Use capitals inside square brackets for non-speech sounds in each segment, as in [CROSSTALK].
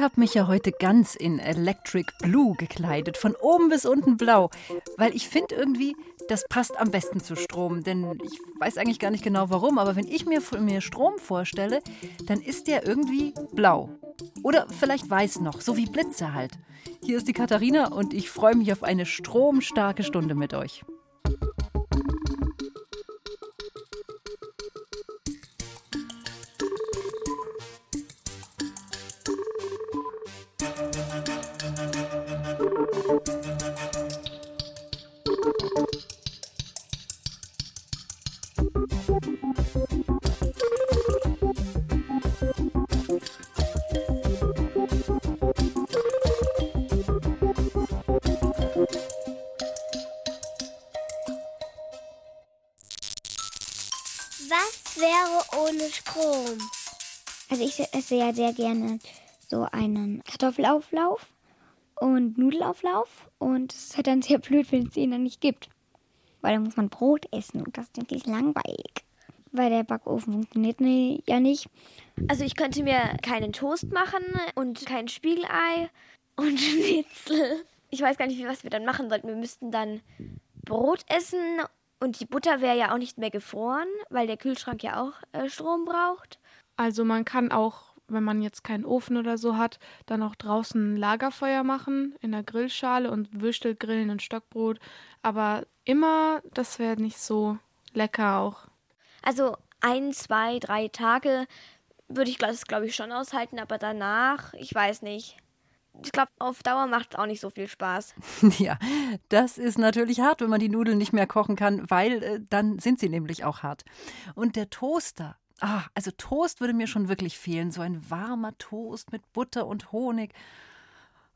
Ich habe mich ja heute ganz in Electric Blue gekleidet, von oben bis unten blau, weil ich finde irgendwie, das passt am besten zu Strom, denn ich weiß eigentlich gar nicht genau warum, aber wenn ich mir, mir Strom vorstelle, dann ist der irgendwie blau. Oder vielleicht weiß noch, so wie Blitze halt. Hier ist die Katharina und ich freue mich auf eine stromstarke Stunde mit euch. Wäre ohne Strom? Also ich esse ja sehr gerne so einen Kartoffelauflauf und Nudelauflauf und es ist halt dann sehr blöd, wenn es den dann nicht gibt. Weil dann muss man Brot essen und das ist wirklich langweilig. Weil der Backofen funktioniert ja nicht. Also ich könnte mir keinen Toast machen und kein Spiegelei und [LAUGHS] Schnitzel. Ich weiß gar nicht, wie was wir dann machen sollten. Wir müssten dann Brot essen und die Butter wäre ja auch nicht mehr gefroren, weil der Kühlschrank ja auch äh, Strom braucht. Also man kann auch, wenn man jetzt keinen Ofen oder so hat, dann auch draußen ein Lagerfeuer machen in der Grillschale und Würstel grillen und Stockbrot. Aber immer, das wäre nicht so lecker auch. Also ein, zwei, drei Tage würde ich das, glaube ich, schon aushalten, aber danach, ich weiß nicht. Ich glaube, auf Dauer macht es auch nicht so viel Spaß. [LAUGHS] Ja, das ist natürlich hart, wenn man die Nudeln nicht mehr kochen kann, weil äh, dann sind sie nämlich auch hart. Und der Toaster, ah, also Toast würde mir schon wirklich fehlen, so ein warmer Toast mit Butter und Honig.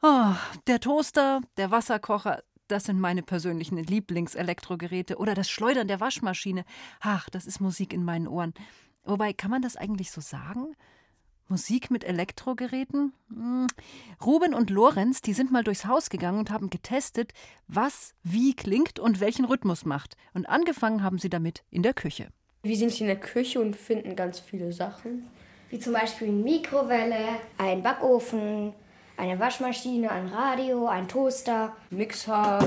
Ah, der Toaster, der Wasserkocher, das sind meine persönlichen Lieblingselektrogeräte oder das Schleudern der Waschmaschine. Ach, das ist Musik in meinen Ohren. Wobei, kann man das eigentlich so sagen? Musik mit Elektrogeräten? Hm. Ruben und Lorenz, die sind mal durchs Haus gegangen und haben getestet, was wie klingt und welchen Rhythmus macht. Und angefangen haben sie damit in der Küche. Wir sind in der Küche und finden ganz viele Sachen. Wie zum Beispiel eine Mikrowelle, ein Backofen, eine Waschmaschine, ein Radio, ein Toaster. Mixer.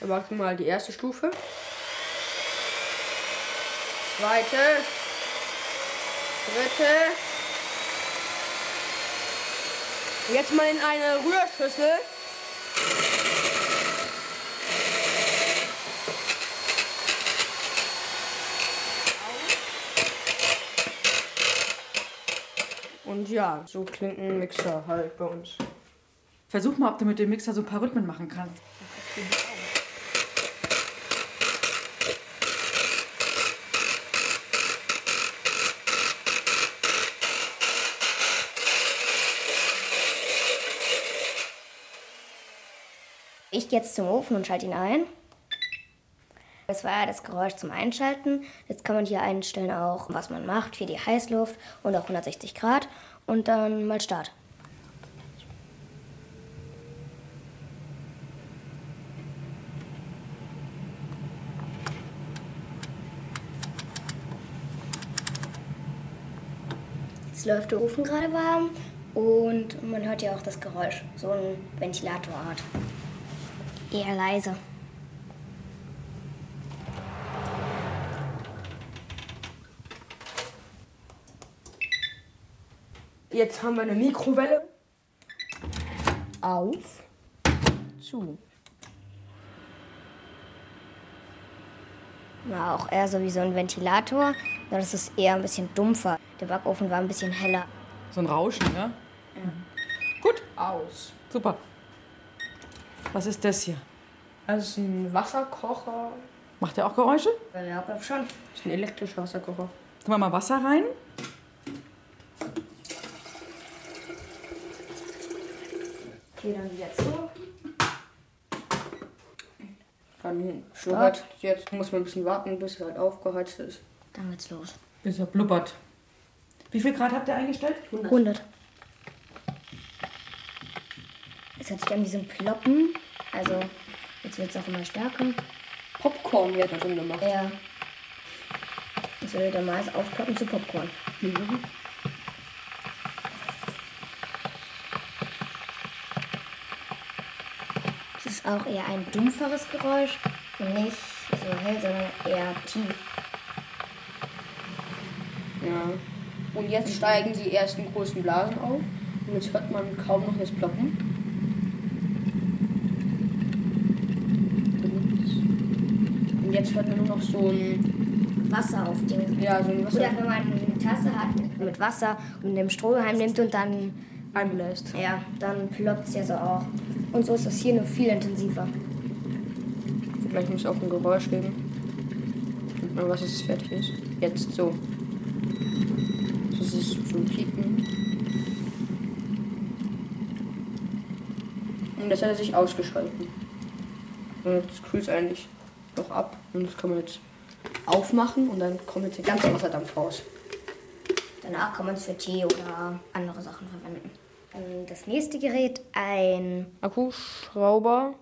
Da machen wir mal die erste Stufe. Zweite. Dritte. Jetzt mal in eine Rührschüssel. Und ja, so klingt ein Mixer halt bei uns. Versuch mal, ob du mit dem Mixer so ein paar Rhythmen machen kannst. Ich jetzt zum Ofen und schalte ihn ein. Das war ja das Geräusch zum Einschalten. Jetzt kann man hier einstellen auch, was man macht für die Heißluft und auch 160 Grad. Und dann mal Start. Jetzt läuft der Ofen gerade warm und man hört ja auch das Geräusch. So ein Ventilatorart. Eher leise. Jetzt haben wir eine Mikrowelle. Auf. Zu. War auch eher so wie so ein Ventilator, nur das ist eher ein bisschen dumpfer. Der Backofen war ein bisschen heller. So ein Rauschen, ja? Gut. Aus. Super. Was ist das hier? Also es ist ein Wasserkocher. Macht der auch Geräusche? Ja, glaub schon. Das ist ein elektrischer Wasserkocher. Tun wir mal Wasser rein. Okay, dann wieder zu. Dann schluckert. Jetzt muss man ein bisschen warten, bis es halt aufgeheizt ist. Dann geht's los. Bis er blubbert. Wie viel Grad habt ihr eingestellt? 100. Es hört sich an wie so ein Ploppen. Also, jetzt wird es auch immer stärker. Popcorn wird da drin gemacht. Ja. Jetzt würde der Mais aufploppen zu Popcorn. Es ist auch eher ein dumpferes Geräusch und nicht so hell, sondern eher tief. Ja. Und jetzt steigen die ersten großen Blasen auf. Und jetzt hört man kaum noch das Ploppen. Und jetzt hört man nur noch so ein, Wasser auf dem. ja, so ein Wasser Oder wenn man eine Tasse hat mit Wasser und dem Strohhalm nimmt und dann, einbläst. ja, dann ploppt es ja so auch. Und so ist das hier nur viel intensiver. Vielleicht muss auch ein Geräusch geben. Weiß, dass es fertig ist. Jetzt so. Das ist so ein Piepen. Und das hat er sich ausgeschalten. Und jetzt es eigentlich noch ab. Und das kann man jetzt aufmachen und dann kommt jetzt der ganze Wasserdampf raus. Danach kann man es für Tee oder andere Sachen verwenden. Dann das nächste Gerät, ein Akkuschrauber.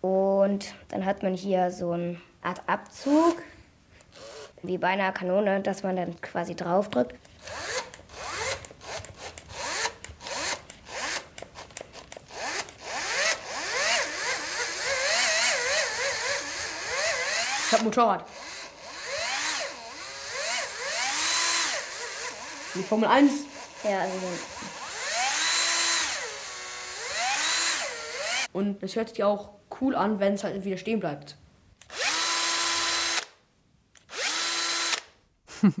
Und dann hat man hier so eine Art Abzug, wie bei einer Kanone, dass man dann quasi draufdrückt. Ein Motorrad. Die Formel 1. Ja, also Und das hört sich auch cool an, wenn es halt wieder stehen bleibt. [LAUGHS]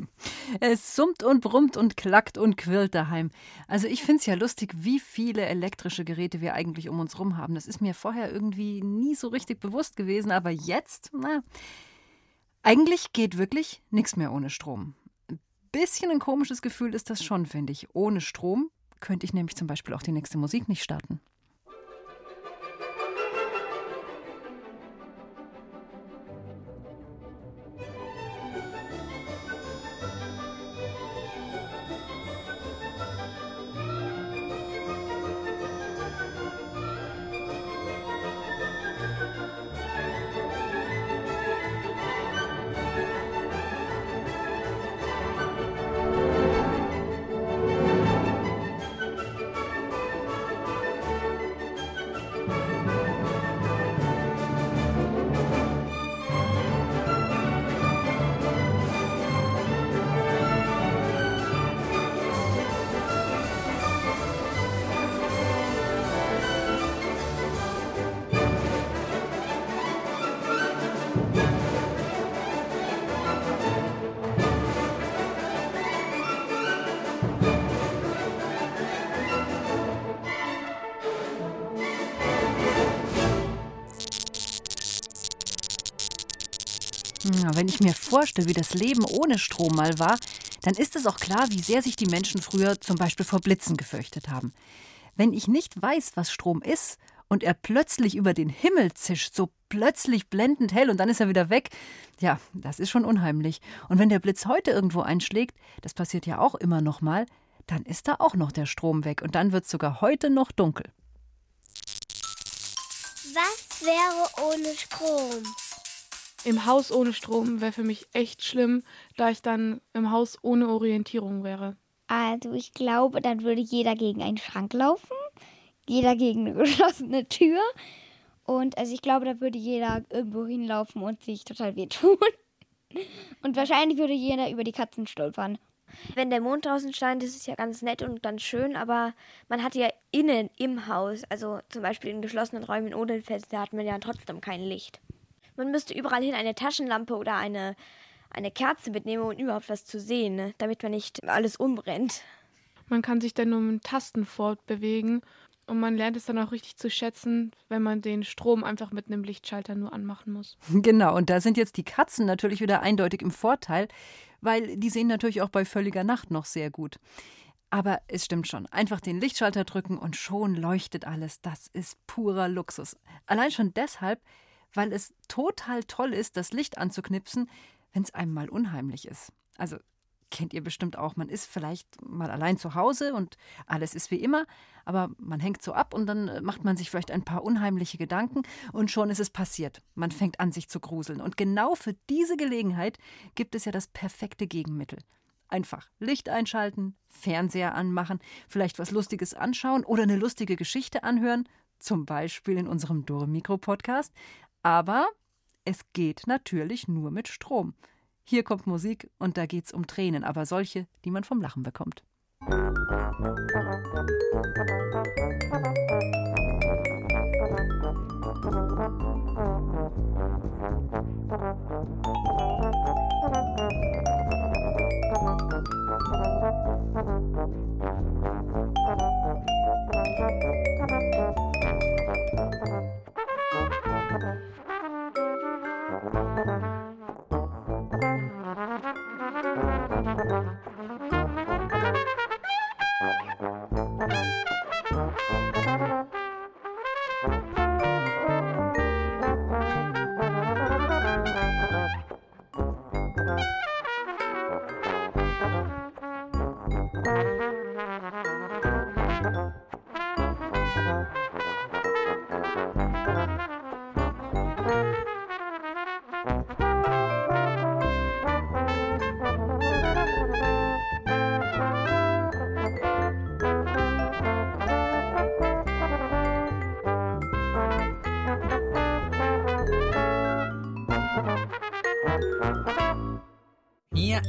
Es summt und brummt und klackt und quirlt daheim. Also ich finde es ja lustig, wie viele elektrische Geräte wir eigentlich um uns rum haben. Das ist mir vorher irgendwie nie so richtig bewusst gewesen, aber jetzt, na, eigentlich geht wirklich nichts mehr ohne Strom. Ein bisschen ein komisches Gefühl ist das schon, finde ich. Ohne Strom könnte ich nämlich zum Beispiel auch die nächste Musik nicht starten. Wenn ich mir vorstelle, wie das Leben ohne Strom mal war, dann ist es auch klar, wie sehr sich die Menschen früher zum Beispiel vor Blitzen gefürchtet haben. Wenn ich nicht weiß, was Strom ist und er plötzlich über den Himmel zischt, so plötzlich blendend hell und dann ist er wieder weg, ja, das ist schon unheimlich. Und wenn der Blitz heute irgendwo einschlägt, das passiert ja auch immer noch mal, dann ist da auch noch der Strom weg und dann wird es sogar heute noch dunkel. Was wäre ohne Strom? Im Haus ohne Strom wäre für mich echt schlimm, da ich dann im Haus ohne Orientierung wäre. Also ich glaube, dann würde jeder gegen einen Schrank laufen, jeder gegen eine [LAUGHS] geschlossene Tür. Und also ich glaube, da würde jeder irgendwo hinlaufen und sich total wehtun. [LAUGHS] Und wahrscheinlich würde jeder über die Katzen stolpern. Wenn der Mond draußen scheint, ist es ja ganz nett und ganz schön, aber man hat ja innen im Haus, also zum Beispiel in geschlossenen Räumen ohne Fenster, hat man ja trotzdem kein Licht. Man müsste überall hin eine Taschenlampe oder eine, eine Kerze mitnehmen, um überhaupt was zu sehen, ne? damit man nicht alles umbrennt. Man kann sich dann nur mit Tasten fortbewegen Und man lernt es dann auch richtig zu schätzen, wenn man den Strom einfach mit einem Lichtschalter nur anmachen muss. [LAUGHS] Genau, und da sind jetzt die Katzen natürlich wieder eindeutig im Vorteil, weil die sehen natürlich auch bei völliger Nacht noch sehr gut. Aber es stimmt schon, einfach den Lichtschalter drücken und schon leuchtet alles. Das ist purer Luxus. Allein schon deshalb, weil es total toll ist, das Licht anzuknipsen, wenn es einem mal unheimlich ist. Also kennt ihr bestimmt auch, man ist vielleicht mal allein zu Hause und alles ist wie immer, aber man hängt so ab und dann äh, macht man sich vielleicht ein paar unheimliche Gedanken und schon ist es passiert. Man fängt an, sich zu gruseln. Und genau für diese Gelegenheit gibt es ja das perfekte Gegenmittel. Einfach Licht einschalten, Fernseher anmachen, vielleicht was Lustiges anschauen oder eine lustige Geschichte anhören, zum Beispiel in unserem Dore Mikro Podcast. Aber es geht natürlich nur mit Strom. Hier kommt Musik und da geht's um Tränen, aber solche, die man vom Lachen bekommt.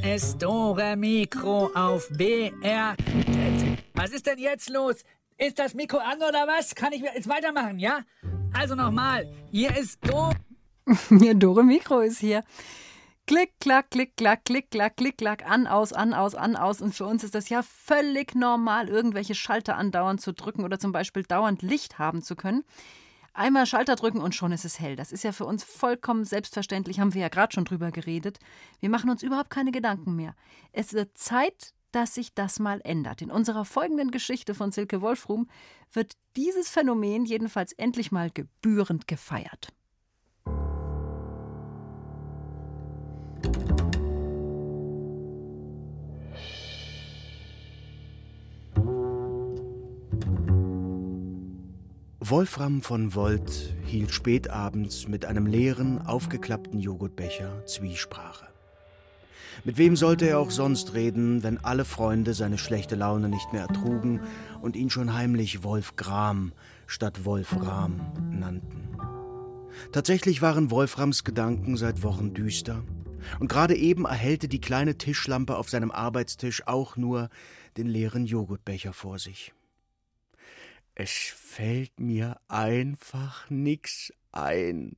Hier ist Dore Mikro auf BR. Was ist denn jetzt los? Ist das Mikro an oder was? Kann ich jetzt weitermachen, ja? Also nochmal, hier ist Dore. [LAUGHS] Ja, Dore Mikro ist hier. Klick, klack, klick, klack, klick, klack, klick, klack, an, aus, an, aus, an, aus. Und für uns ist das ja völlig normal, irgendwelche Schalter andauernd zu drücken oder zum Beispiel dauernd Licht haben zu können. Einmal Schalter drücken und schon ist es hell. Das ist ja für uns vollkommen selbstverständlich, haben wir ja gerade schon drüber geredet. Wir machen uns überhaupt keine Gedanken mehr. Es wird Zeit, dass sich das mal ändert. In unserer folgenden Geschichte von Silke Wolfrum wird dieses Phänomen jedenfalls endlich mal gebührend gefeiert. Wolfram von Volt hielt spätabends mit einem leeren, aufgeklappten Joghurtbecher Zwiesprache. Mit wem sollte er auch sonst reden, wenn alle Freunde seine schlechte Laune nicht mehr ertrugen und ihn schon heimlich Wolf Gram statt Wolfram nannten? Tatsächlich waren Wolframs Gedanken seit Wochen düster, und gerade eben erhellte die kleine Tischlampe auf seinem Arbeitstisch auch nur den leeren Joghurtbecher vor sich. Es fällt mir einfach nix ein,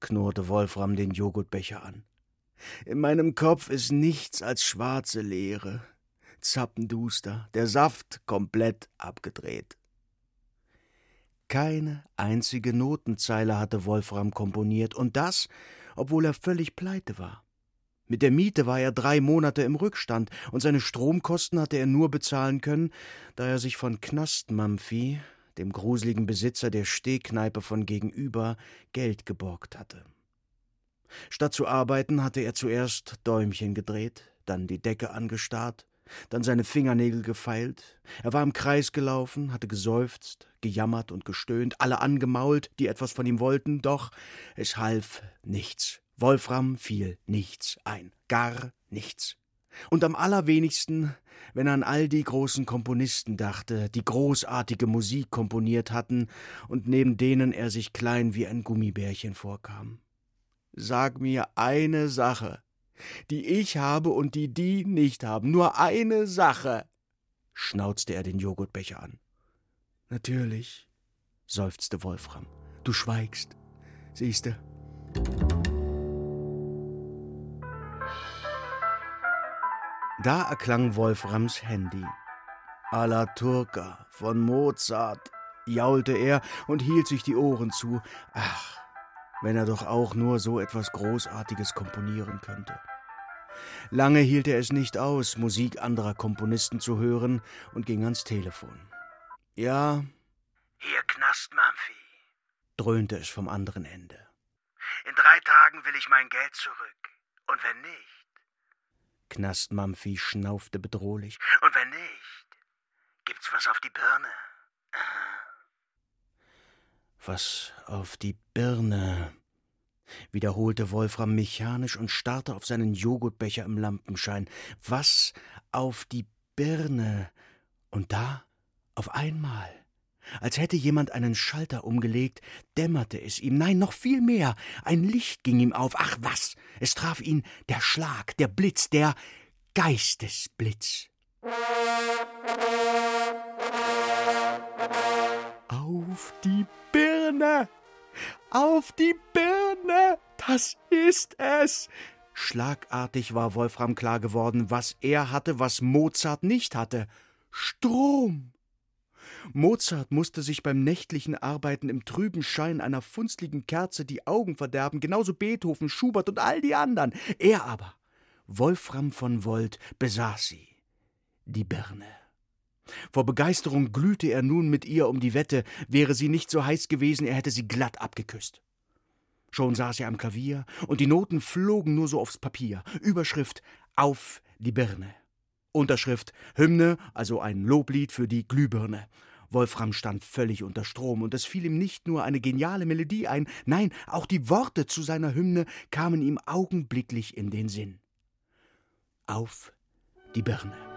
knurrte Wolfram den Joghurtbecher an. In meinem Kopf ist nichts als schwarze Leere, zappenduster, der Saft komplett abgedreht. Keine einzige Notenzeile hatte Wolfram komponiert, und das, obwohl er völlig pleite war. Mit der Miete war er drei Monate im Rückstand, und seine Stromkosten hatte er nur bezahlen können, da er sich von Knastmampfi, dem gruseligen Besitzer der Stehkneipe von gegenüber, Geld geborgt hatte. Statt zu arbeiten, hatte er zuerst Däumchen gedreht, dann die Decke angestarrt, dann seine Fingernägel gefeilt. Er war im Kreis gelaufen, hatte geseufzt, gejammert und gestöhnt, alle angemault, die etwas von ihm wollten, doch es half nichts. Wolfram fiel nichts ein, gar nichts. Und am allerwenigsten, wenn er an all die großen Komponisten dachte, die großartige Musik komponiert hatten und neben denen er sich klein wie ein Gummibärchen vorkam. Sag mir eine Sache, die ich habe und die die nicht haben, nur eine Sache, schnauzte er den Joghurtbecher an. Natürlich, seufzte Wolfram, du schweigst, siehste. Da erklang Wolframs Handy. Alla Turca von Mozart. jaulte er und hielt sich die Ohren zu. Ach, wenn er doch auch nur so etwas Großartiges komponieren könnte. Lange hielt er es nicht aus, Musik anderer Komponisten zu hören und ging ans Telefon. Ja. Hier Knast Mumphy, dröhnte es vom anderen Ende. In drei Tagen will ich mein Geld zurück. Und wenn nicht? Knast Mumphy schnaufte bedrohlich. Und wenn nicht? Gibt's was auf die Birne? Was auf die Birne? wiederholte Wolfram mechanisch und starrte auf seinen Joghurtbecher im Lampenschein. Was auf die Birne? Und da, auf einmal, als hätte jemand einen Schalter umgelegt, dämmerte es ihm. Nein, noch viel mehr. Ein Licht ging ihm auf. Ach was! Es traf ihn der Schlag, der Blitz, der Geistesblitz. Auf die Birne! Auf die Birne! Das ist es! Schlagartig war Wolfram klar geworden, was er hatte, was Mozart nicht hatte. Strom! Mozart musste sich beim nächtlichen Arbeiten im trüben Schein einer funstligen Kerze die Augen verderben, genauso Beethoven, Schubert und all die anderen. Er aber, Wolfram von Volt, besaß sie, die Birne. Vor Begeisterung glühte er nun mit ihr um die Wette, wäre sie nicht so heiß gewesen, er hätte sie glatt abgeküsst. Schon saß er am Klavier, und die Noten flogen nur so aufs Papier. Überschrift Auf die Birne. Unterschrift Hymne, also ein Loblied für die Glühbirne. Wolfram stand völlig unter Strom, und es fiel ihm nicht nur eine geniale Melodie ein, nein, auch die Worte zu seiner Hymne kamen ihm augenblicklich in den Sinn. Auf die Birne.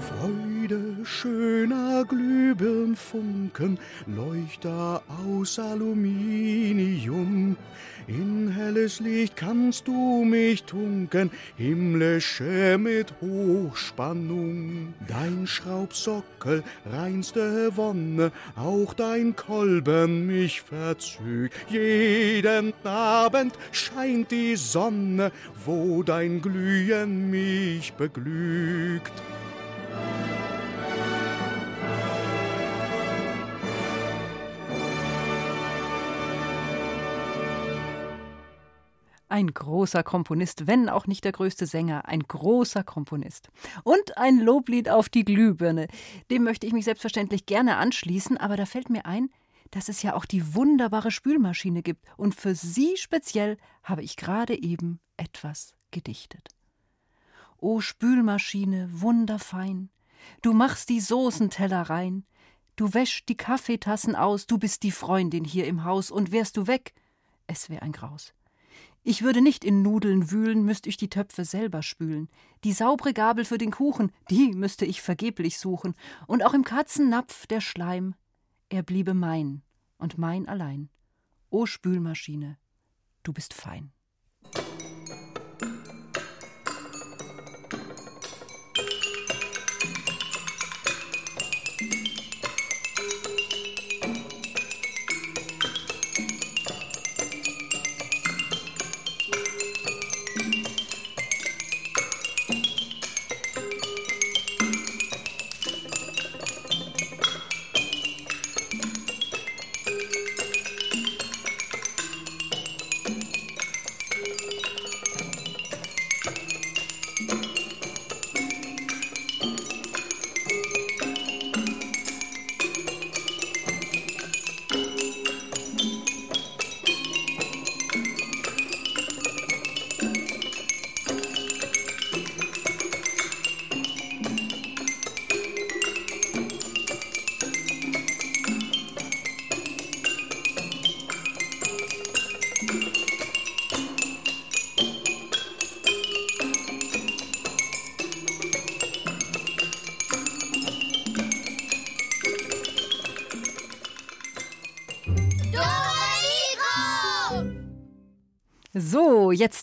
Freude schöner Glühbirnfunken, Leuchter aus Aluminium. In helles Licht kannst du mich tunken, himmlische mit Hochspannung. Dein Schraubsockel, reinste Wonne, auch dein Kolben mich verzügt. Jeden Abend scheint die Sonne, wo dein Glühen mich beglügt. Ein großer Komponist, wenn auch nicht der größte Sänger, ein großer Komponist. Und ein Loblied auf die Glühbirne. Dem möchte ich mich selbstverständlich gerne anschließen, aber da fällt mir ein, dass es ja auch die wunderbare Spülmaschine gibt. Und für sie speziell habe ich gerade eben etwas gedichtet. O Spülmaschine, wunderfein, du machst die Soßenteller rein, du wäschst die Kaffeetassen aus, du bist die Freundin hier im Haus, und wärst du weg, es wär ein Graus. Ich würde nicht in Nudeln wühlen, müsst ich die Töpfe selber spülen. Die saubre Gabel für den Kuchen, die müsste ich vergeblich suchen. Und auch im Katzennapf der Schleim, er bliebe mein und mein allein. O Spülmaschine, du bist fein.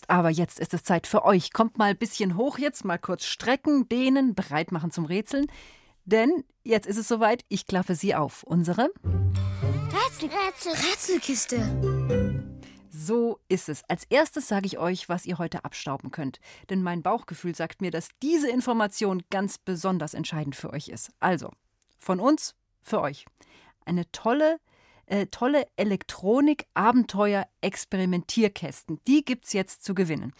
Aber, jetzt ist es Zeit für euch. Kommt mal ein bisschen hoch jetzt, mal kurz strecken, dehnen, bereit machen zum Rätseln. Denn jetzt ist es soweit, ich klappe sie auf. Unsere Rätsel, Rätsel, Rätselkiste. So ist es. Als erstes sage ich euch, was ihr heute abstauben könnt. Denn mein Bauchgefühl sagt mir, dass diese Information ganz besonders entscheidend für euch ist. Also, von uns für euch. Eine tolle, äh, tolle Elektronik-Abenteuer-Experimentierkästen. Die gibt's jetzt zu gewinnen.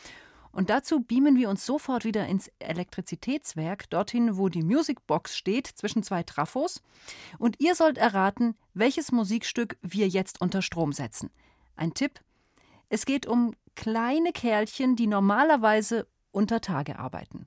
Und dazu beamen wir uns sofort wieder ins Elektrizitätswerk, dorthin, wo die Musicbox steht, zwischen zwei Trafos. Und ihr sollt erraten, welches Musikstück wir jetzt unter Strom setzen. Ein Tipp: Es geht um kleine Kerlchen, die normalerweise unter Tage arbeiten.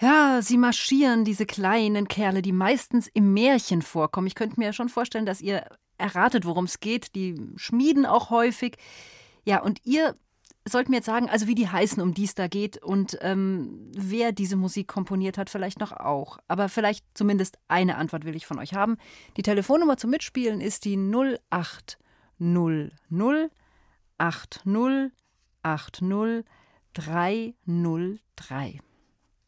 Ja, sie marschieren, diese kleinen Kerle, die meistens im Märchen vorkommen. Ich könnte mir schon vorstellen, dass ihr erratet, worum es geht. Die schmieden auch häufig. Ja, und ihr sollt mir jetzt sagen, also wie die heißen, um die es da geht und ähm, wer diese Musik komponiert hat, vielleicht noch auch. Aber vielleicht zumindest eine Antwort will ich von euch haben. Die Telefonnummer zum Mitspielen ist die 0800 80 80 303.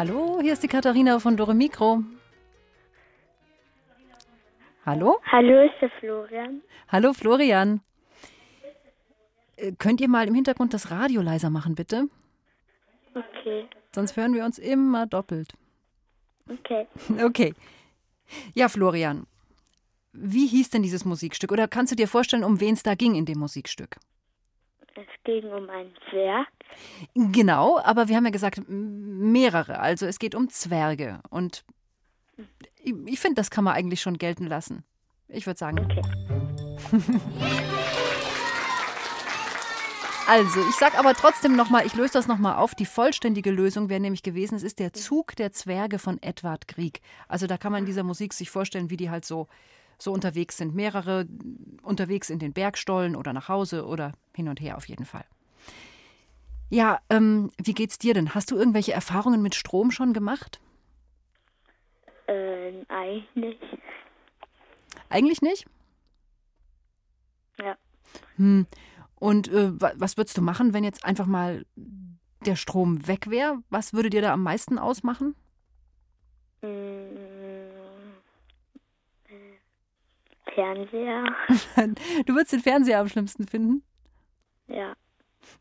Hallo, hier ist die Katharina von Dore Mikro. Hallo? Hallo, ist der Florian? Hallo, Florian. Äh, Könnt ihr mal im Hintergrund das Radio leiser machen, bitte? Okay, Sonst hören wir uns immer doppelt. okay. [LAUGHS] Okay. Ja, Florian. Wie hieß denn dieses Musikstück? Oder kannst du dir vorstellen, um wen es da ging in dem Musikstück? Es ging um ein Zwerg. Genau, aber wir haben ja gesagt, mehrere. Also es geht um Zwerge. Und ich, ich finde, das kann man eigentlich schon gelten lassen. Ich würde sagen. [LAUGHS] Also, ich sag aber trotzdem nochmal, ich löse das nochmal auf. Die vollständige Lösung wäre nämlich gewesen, es ist der Zug der Zwerge von Edward Grieg. Also da kann man in dieser Musik sich vorstellen, wie die halt so, so unterwegs sind. Mehrere unterwegs in den Bergstollen oder nach Hause oder hin und her auf jeden Fall. Ja, ähm, wie geht's dir denn? Hast du irgendwelche Erfahrungen mit Strom schon gemacht? Äh, eigentlich nicht. Eigentlich nicht? Ja. Hm. Und äh, wa- was würdest du machen, wenn jetzt einfach mal der Strom weg wäre? Was würde dir da am meisten ausmachen? Mm, äh, Fernseher. [LAUGHS] du würdest den Fernseher am schlimmsten finden? Ja.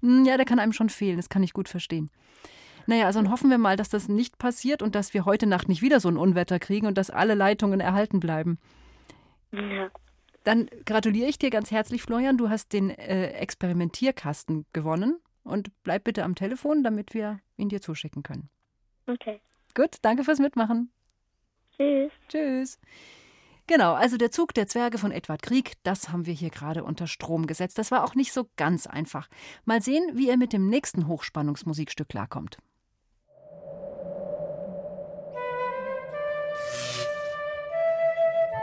Hm, Ja, der kann einem schon fehlen, das kann ich gut verstehen. Naja, also dann hoffen wir mal, dass das nicht passiert und dass wir heute Nacht nicht wieder so ein Unwetter kriegen und dass alle Leitungen erhalten bleiben. Ja. Dann gratuliere ich dir ganz herzlich, Florian. Du hast den äh, Experimentierkasten gewonnen. Und bleib bitte am Telefon, damit wir ihn dir zuschicken können. Okay. Gut, danke fürs Mitmachen. Tschüss. Tschüss. Genau, also der Zug der Zwerge von Edward Grieg, das haben wir hier gerade unter Strom gesetzt. Das war auch nicht so ganz einfach. Mal sehen, wie er mit dem nächsten Hochspannungsmusikstück klarkommt.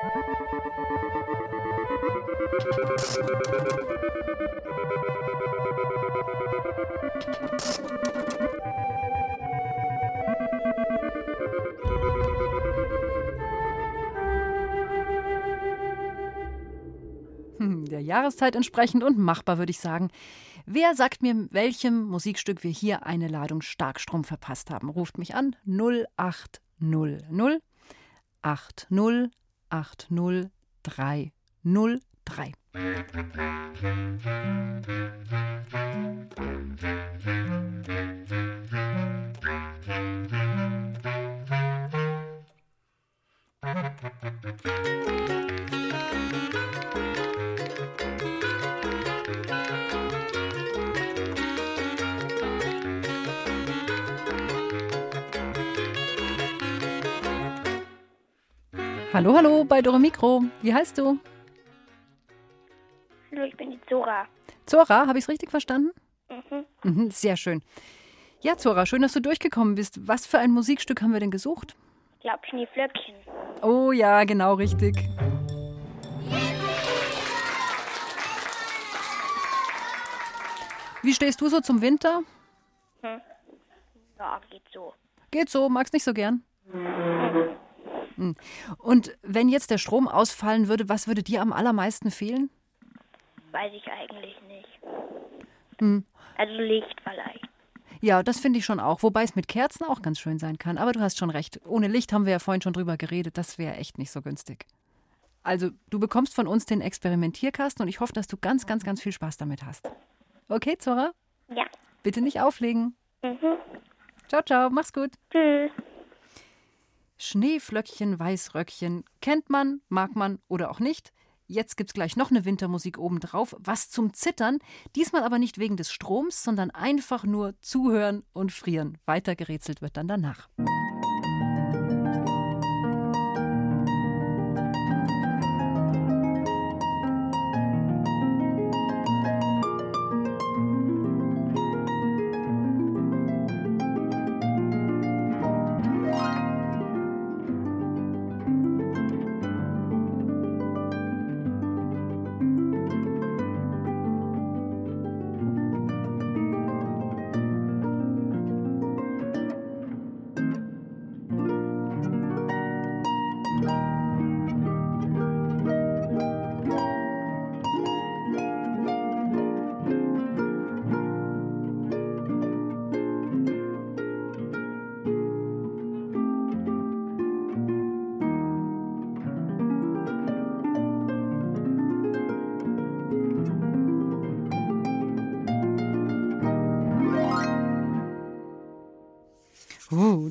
Hm, Der Jahreszeit entsprechend und machbar, würde ich sagen. Wer sagt mir, welchem Musikstück wir hier eine Ladung Starkstrom verpasst haben? Ruft mich an 0800 80 80 303. Hallo, hallo bei Dore Mikro. Wie heißt du? Hallo, ich bin die Zora. Zora, habe ich es richtig verstanden? Mhm. Mhm, sehr schön. Ja, Zora, schön, dass du durchgekommen bist. Was für ein Musikstück haben wir denn gesucht? Ich glaube Schneeflöckchen. Oh ja, genau richtig. Wie stehst du so zum Winter? Hm. Ja, geht so. Geht so, magst nicht so gern. Hm. Und wenn jetzt der Strom ausfallen würde, was würde dir am allermeisten fehlen? Weiß ich eigentlich nicht. Hm. Also Licht vielleicht. Ja, das finde ich schon auch. Wobei es mit Kerzen auch ganz schön sein kann. Aber du hast schon recht. Ohne Licht haben wir ja vorhin schon drüber geredet. Das wäre echt nicht so günstig. Also, du bekommst von uns den Experimentierkasten und ich hoffe, dass du ganz, ganz, ganz viel Spaß damit hast. Okay, Zora? Ja. Bitte nicht auflegen. Mhm. Ciao, ciao. Mach's gut. Tschüss. Schneeflöckchen, Weißröckchen. Kennt man, mag man oder auch nicht. Jetzt gibt's gleich noch eine Wintermusik obendrauf. Was zum Zittern. Diesmal aber nicht wegen des Stroms, sondern einfach nur zuhören und frieren. Weiter gerätselt wird dann danach.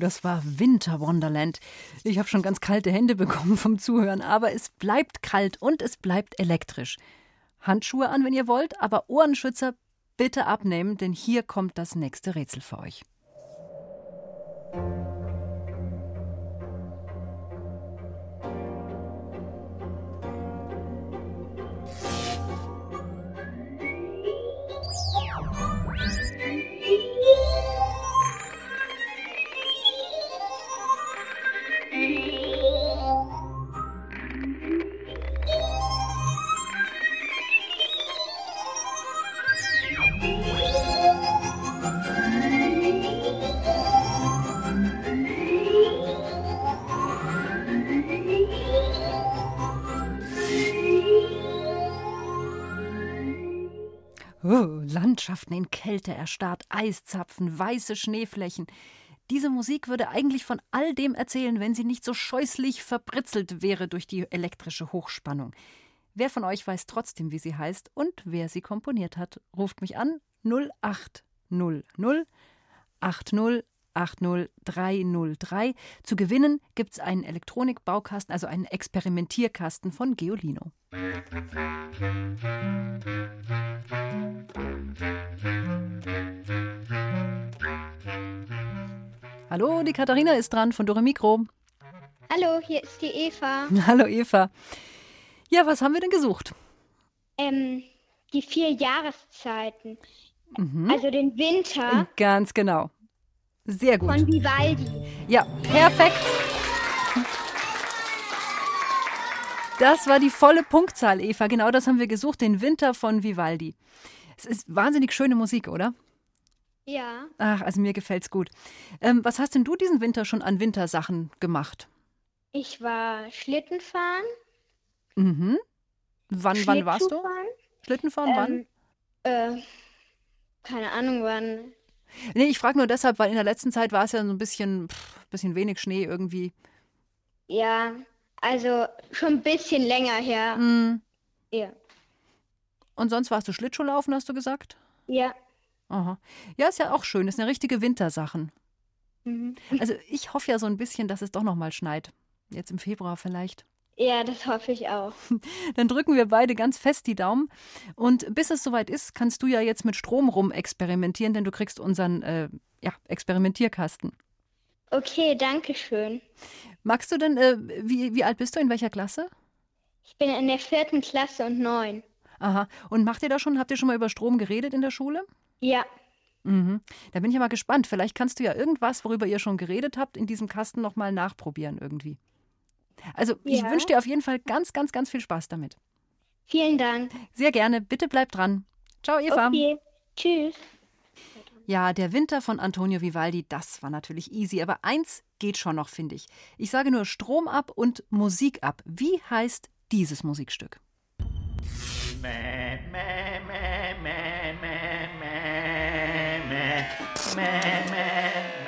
Das war Winter Wonderland. Ich habe schon ganz kalte Hände bekommen vom Zuhören, aber es bleibt kalt und es bleibt elektrisch. Handschuhe an, wenn ihr wollt, aber Ohrenschützer bitte abnehmen, denn hier kommt das nächste Rätsel für euch. Oh, Landschaften in Kälte erstarrt, Eiszapfen, weiße Schneeflächen. Diese Musik würde eigentlich von all dem erzählen, wenn sie nicht so scheußlich verbritzelt wäre durch die elektrische Hochspannung. Wer von euch weiß trotzdem, wie sie heißt und wer sie komponiert hat, ruft mich an 0800 80 80 303. Zu gewinnen gibt es einen Elektronikbaukasten, also einen Experimentierkasten von Geolino. Hallo, die Katharina ist dran von Dore Mikro. Hallo, hier ist die Eva. [LAUGHS] Hallo Eva. Ja, was haben wir denn gesucht? Ähm, die vier Jahreszeiten. Mhm. Also den Winter Ganz genau. Sehr gut. von Vivaldi. Ja, perfekt. Das war die volle Punktzahl, Eva. Genau das haben wir gesucht, den Winter von Vivaldi. Es ist wahnsinnig schöne Musik, oder? Ja, Ach, also mir gefällt's gut. Ähm, was hast denn du diesen Winter schon an Wintersachen gemacht? ich war Schlittenfahren. Mhm. Wann, wann warst du? Schlittenfahren, wann? Ähm, äh, keine Ahnung wann. Nee, ich frage nur deshalb, weil in der letzten Zeit war es ja so ein bisschen, pff, bisschen wenig Schnee irgendwie. Ja, also schon ein bisschen länger her. Mm, Ja. Und sonst warst du Schlittschuhlaufen, hast du gesagt? Ja. Aha. Ja, ist ja auch schön. Ist eine richtige Wintersachen. Mhm. Also ich hoffe ja so ein bisschen, dass es doch noch mal schneit. Jetzt im Februar vielleicht. Ja, das hoffe ich auch. [LAUGHS] Dann drücken wir beide ganz fest die Daumen. Und bis es soweit ist, kannst du ja jetzt mit Strom rum experimentieren, denn du kriegst unseren äh, ja, Experimentierkasten. Okay, danke schön. Magst du denn, äh, wie, wie alt bist du, in welcher Klasse? Ich bin in der vierten Klasse und neun. Aha. Und macht ihr da schon, habt ihr schon mal über Strom geredet in der Schule? Ja. Mhm. Da bin ich ja mal gespannt. Vielleicht kannst du ja irgendwas, worüber ihr schon geredet habt, in diesem Kasten nochmal nachprobieren irgendwie. Also ich Ja. wünsche dir auf jeden Fall ganz, ganz, ganz viel Spaß damit. Vielen Dank. Sehr gerne. Bitte bleib dran. Ciao, Eva. Okay. Tschüss. Ja, der Winter von Antonio Vivaldi, das war natürlich easy. Aber eins geht schon noch, finde ich. Ich sage nur Strom ab und Musik ab. Wie heißt dieses Musikstück? Hm, ja,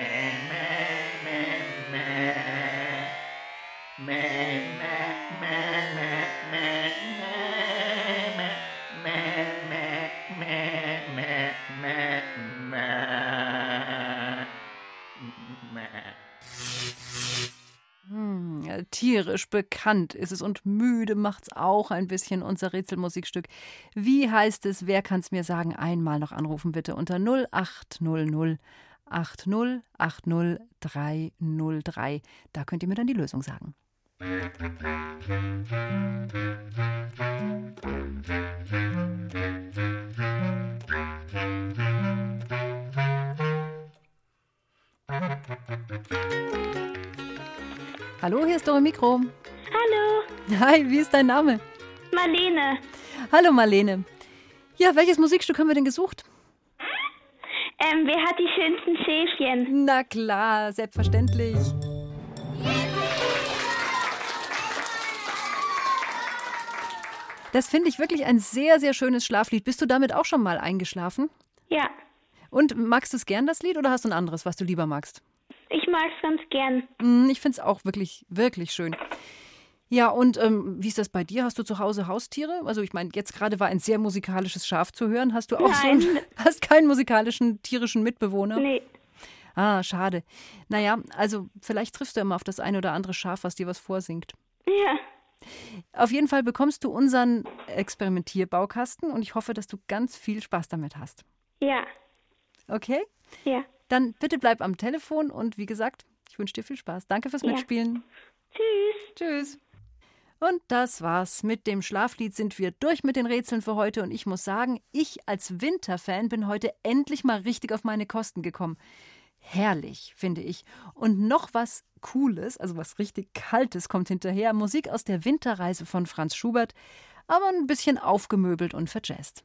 tierisch bekannt ist es und müde macht's auch ein bisschen unser Rätselmusikstück. Wie heißt es? Wer kann's mir sagen? Einmal noch anrufen bitte unter 0800 80 80 303. Da könnt ihr mir dann die Lösung sagen. Hallo, hier ist Dore Mikro. Hallo, Hi, wie ist dein Name? Marlene. Hallo Marlene. Ja, welches Musikstück haben wir denn gesucht? Ähm, wer hat die schönsten Schäfchen? Na klar, selbstverständlich. Das finde ich wirklich ein sehr, sehr schönes Schlaflied. Bist du damit auch schon mal eingeschlafen? Ja, Und magst du es gern, das Lied, oder hast du ein anderes, was du lieber magst? ich mag's ganz gern. Mm, Ich finde es auch wirklich, wirklich schön. Ja, und ähm, wie ist das bei dir? Hast du zu Hause Haustiere? Also ich meine, jetzt gerade war ein sehr musikalisches Schaf zu hören. Hast du auch so Nein. einen, [LAUGHS] hast keinen musikalischen tierischen Mitbewohner? Nee. Ah, schade. Naja, also vielleicht triffst du mal auf das eine oder andere Schaf, was dir was vorsingt. Ja, Auf jeden Fall bekommst du unseren Experimentierbaukasten und ich hoffe, dass du ganz viel Spaß damit hast. ja, Okay? ja. Dann bitte bleib am Telefon und wie gesagt, ich wünsche dir viel Spaß. Danke fürs Ja. Mitspielen. Tschüss. Tschüss. Und das war's. Mit dem Schlaflied sind wir durch mit den Rätseln für heute. Und ich muss sagen, ich als Winterfan bin heute endlich mal richtig auf meine Kosten gekommen. Herrlich, finde ich. Und noch was Cooles, also was richtig Kaltes kommt hinterher. Musik aus der Winterreise von Franz Schubert, aber ein bisschen aufgemöbelt und verjazzt.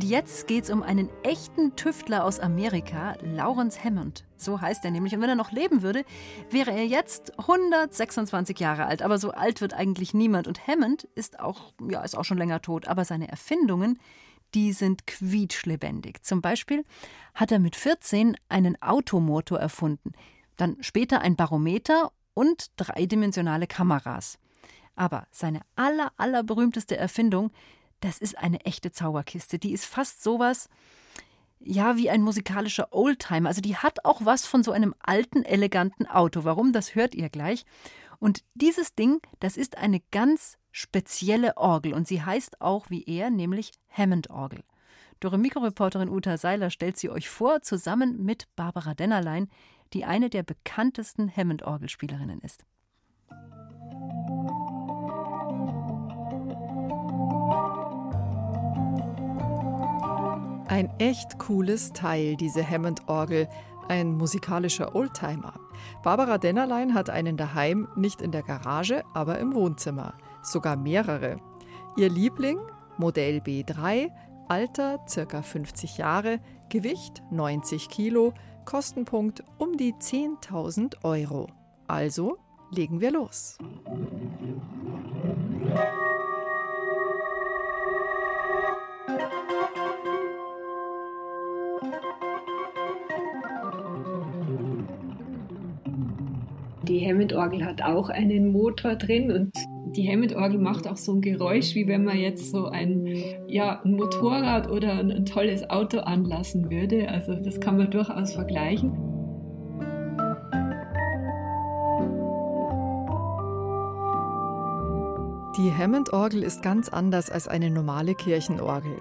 Und jetzt geht's um einen echten Tüftler aus Amerika, Lawrence Hammond. So heißt er nämlich. Und wenn er noch leben würde, wäre er jetzt 126 Jahre alt. Aber so alt wird eigentlich niemand. Und Hammond ist auch, ja, ist auch schon länger tot. Aber seine Erfindungen, die sind quietschlebendig. Zum Beispiel hat er mit 14 einen Automotor erfunden. Dann später ein Barometer und dreidimensionale Kameras. Aber seine aller, allerberühmteste Erfindung, das ist eine echte Zauberkiste. Die ist fast sowas, ja wie ein musikalischer Oldtimer. Also die hat auch was von so einem alten, eleganten Auto. Warum, das hört ihr gleich. Und dieses Ding, das ist eine ganz spezielle Orgel und sie heißt auch wie er, nämlich Hammond-Orgel. Dore Mikroreporterin Uta Seiler stellt sie euch vor, zusammen mit Barbara Dennerlein, die eine der bekanntesten Hammond-Orgelspielerinnen ist. Ein echt cooles Teil, diese Hammond-Orgel, ein musikalischer Oldtimer. Barbara Dennerlein hat einen daheim, nicht in der Garage, aber im Wohnzimmer. Sogar mehrere. Ihr Liebling, Modell B3, Alter ca. 50 Jahre, Gewicht 90 Kilo, Kostenpunkt um die 10.000 Euro. Also legen wir los. Die Hammond-Orgel hat auch einen Motor drin und die Hammond-Orgel macht auch so ein Geräusch, wie wenn man jetzt so ein, ja, Motorrad oder ein, ein tolles Auto anlassen würde. Also das kann man durchaus vergleichen. Die Hammond-Orgel ist ganz anders als eine normale Kirchenorgel.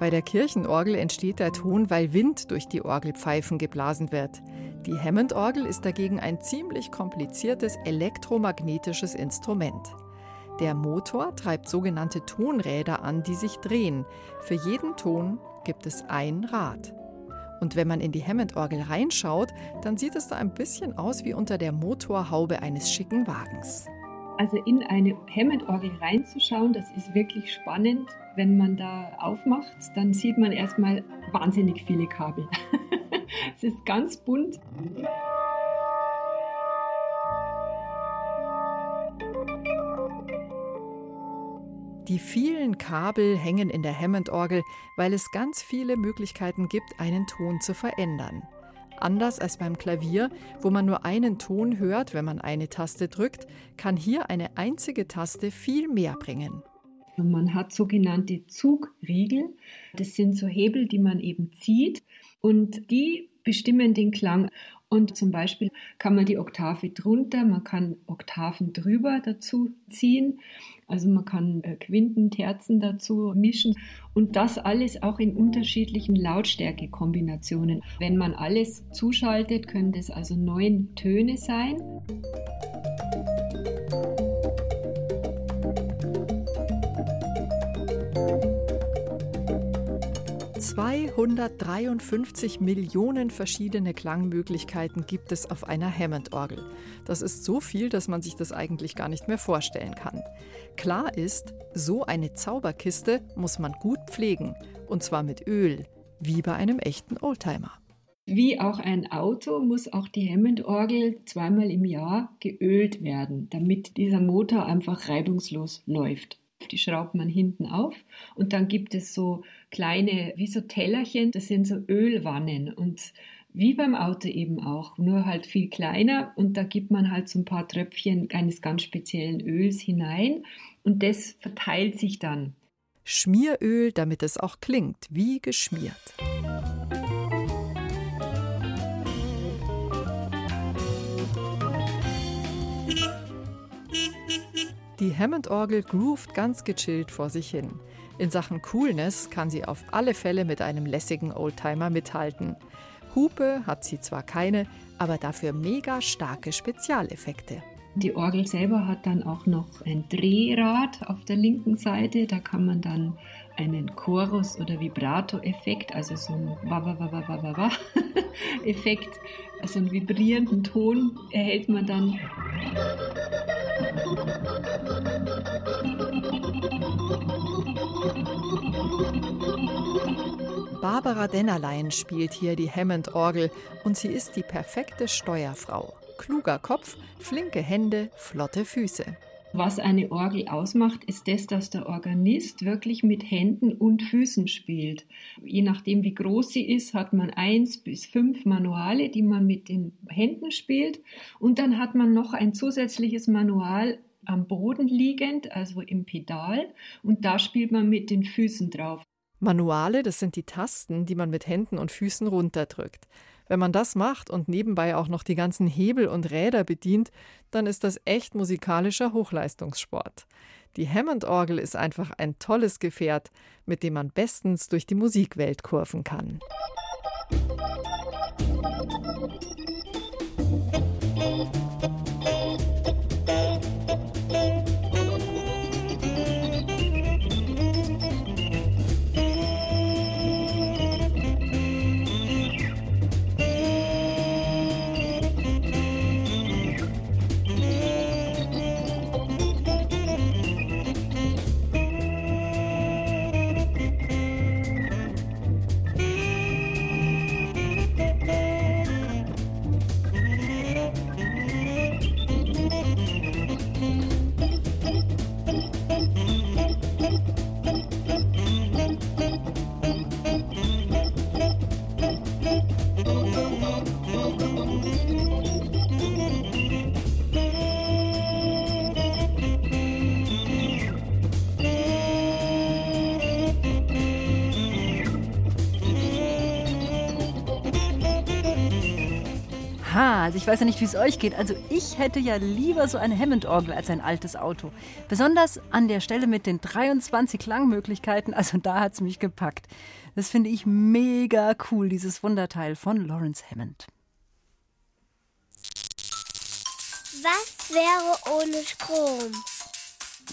Bei der Kirchenorgel entsteht der Ton, weil Wind durch die Orgelpfeifen geblasen wird. Die Hammond-Orgel ist dagegen ein ziemlich kompliziertes elektromagnetisches Instrument. Der Motor treibt sogenannte Tonräder an, die sich drehen. Für jeden Ton gibt es ein Rad. Und wenn man in die Hammond-Orgel reinschaut, dann sieht es da ein bisschen aus wie unter der Motorhaube eines schicken Wagens. Also in eine Hammond-Orgel reinzuschauen, das ist wirklich spannend. Wenn man da aufmacht, dann sieht man erstmal wahnsinnig viele Kabel. [LAUGHS] es ist ganz bunt. Die vielen Kabel hängen in der Hammond-Orgel, weil es ganz viele Möglichkeiten gibt, einen Ton zu verändern. Anders als beim Klavier, wo man nur einen Ton hört, wenn man eine Taste drückt, kann hier eine einzige Taste viel mehr bringen. Man hat sogenannte Zugriegel. Das sind so Hebel, die man eben zieht und die bestimmen den Klang. Und zum Beispiel kann man die Oktave drunter, man kann Oktaven drüber dazu ziehen. Also man kann äh, Quinten, Terzen dazu mischen und das alles auch in unterschiedlichen Lautstärkekombinationen. Wenn man alles zuschaltet, können das also neun Töne sein. 253 Millionen verschiedene Klangmöglichkeiten gibt es auf einer Hammond-Orgel. Das ist so viel, dass man sich das eigentlich gar nicht mehr vorstellen kann. Klar ist, so eine Zauberkiste muss man gut pflegen. Und zwar mit Öl, wie bei einem echten Oldtimer. Wie auch ein Auto muss auch die Hammond-Orgel zweimal im Jahr geölt werden, damit dieser Motor einfach reibungslos läuft. Die schraubt man hinten auf und dann gibt es so kleine, wie so Tellerchen, das sind so Ölwannen und wie beim Auto eben auch, nur halt viel kleiner und da gibt man halt so ein paar Tröpfchen eines ganz speziellen Öls hinein und das verteilt sich dann. Schmieröl, damit es auch klingt wie geschmiert. Die Hammond-Orgel groovt ganz gechillt vor sich hin. In Sachen Coolness kann sie auf alle Fälle mit einem lässigen Oldtimer mithalten. Hupe hat sie zwar keine, aber dafür mega starke Spezialeffekte. Die Orgel selber hat dann auch noch ein Drehrad auf der linken Seite. Da kann man dann einen Chorus- oder Vibrato-Effekt, also so ein Wa-Wa-Wa-Wa-Wa-Wa-Effekt, [LAUGHS] also einen vibrierenden Ton erhält man dann. Barbara Dennerlein spielt hier die Hammond-Orgel und sie ist die perfekte Steuerfrau. Kluger Kopf, flinke Hände, flotte Füße. Was eine Orgel ausmacht, ist das, dass der Organist wirklich mit Händen und Füßen spielt. Je nachdem, wie groß sie ist, hat man eins bis fünf Manuale, die man mit den Händen spielt. Und dann hat man noch ein zusätzliches Manual am Boden liegend, also im Pedal. Und da spielt man mit den Füßen drauf. Manuale, das sind die Tasten, die man mit Händen und Füßen runterdrückt. Wenn man das macht und nebenbei auch noch die ganzen Hebel und Räder bedient, dann ist das echt musikalischer Hochleistungssport. Die Hammond-Orgel ist einfach ein tolles Gefährt, mit dem man bestens durch die Musikwelt kurven kann. Ha, ich weiß ja nicht, wie es euch geht. Also ich hätte ja lieber so eine Hammond-Orgel als ein altes Auto. Besonders an der Stelle mit den 23 Klangmöglichkeiten, also da hat es mich gepackt. Das finde ich mega cool, dieses Wunderteil von Lawrence Hammond. Was wäre ohne Strom?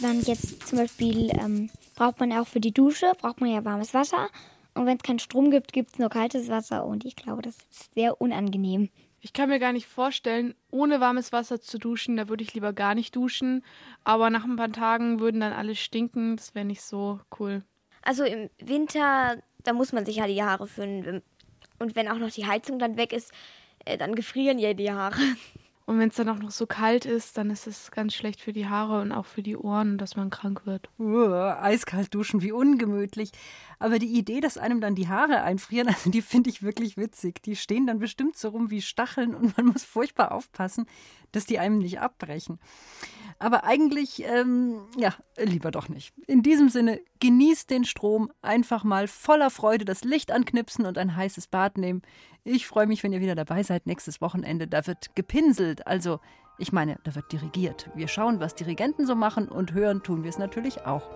Dann jetzt zum Beispiel ähm, braucht man auch für die Dusche, braucht man ja warmes Wasser. Und wenn es keinen Strom gibt, gibt es nur kaltes Wasser. Und ich glaube, das ist sehr unangenehm. Ich kann mir gar nicht vorstellen, ohne warmes Wasser zu duschen. Da würde ich lieber gar nicht duschen. Aber nach ein paar Tagen würden dann alle stinken. Das wäre nicht so cool. Also im Winter, da muss man sich ja die Haare föhnen. Und wenn auch noch die Heizung dann weg ist, äh, dann gefrieren ja die Haare. Und wenn es dann auch noch so kalt ist, dann ist es ganz schlecht für die Haare und auch für die Ohren, dass man krank wird. Uh, eiskalt duschen, wie ungemütlich. Aber die Idee, dass einem dann die Haare einfrieren, [LAUGHS] also die finde ich wirklich witzig. Die stehen dann bestimmt so rum wie Stacheln und man muss furchtbar aufpassen, dass die einem nicht abbrechen. Aber eigentlich, ähm, ja, lieber doch nicht. In diesem Sinne, genießt den Strom, einfach mal voller Freude das Licht anknipsen und ein heißes Bad nehmen. Ich freue mich, wenn ihr wieder dabei seid nächstes Wochenende. Da wird gepinselt, also ich meine, da wird dirigiert. Wir schauen, was Dirigenten so machen und hören tun wir es natürlich auch.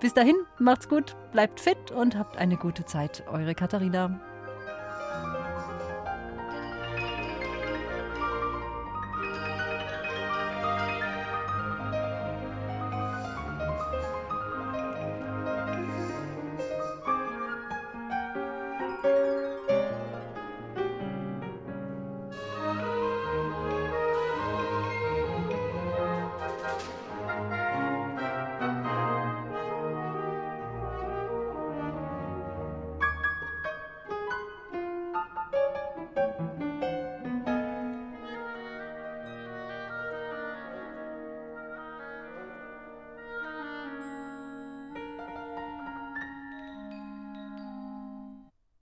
Bis dahin, macht's gut, bleibt fit und habt eine gute Zeit. Eure Katharina.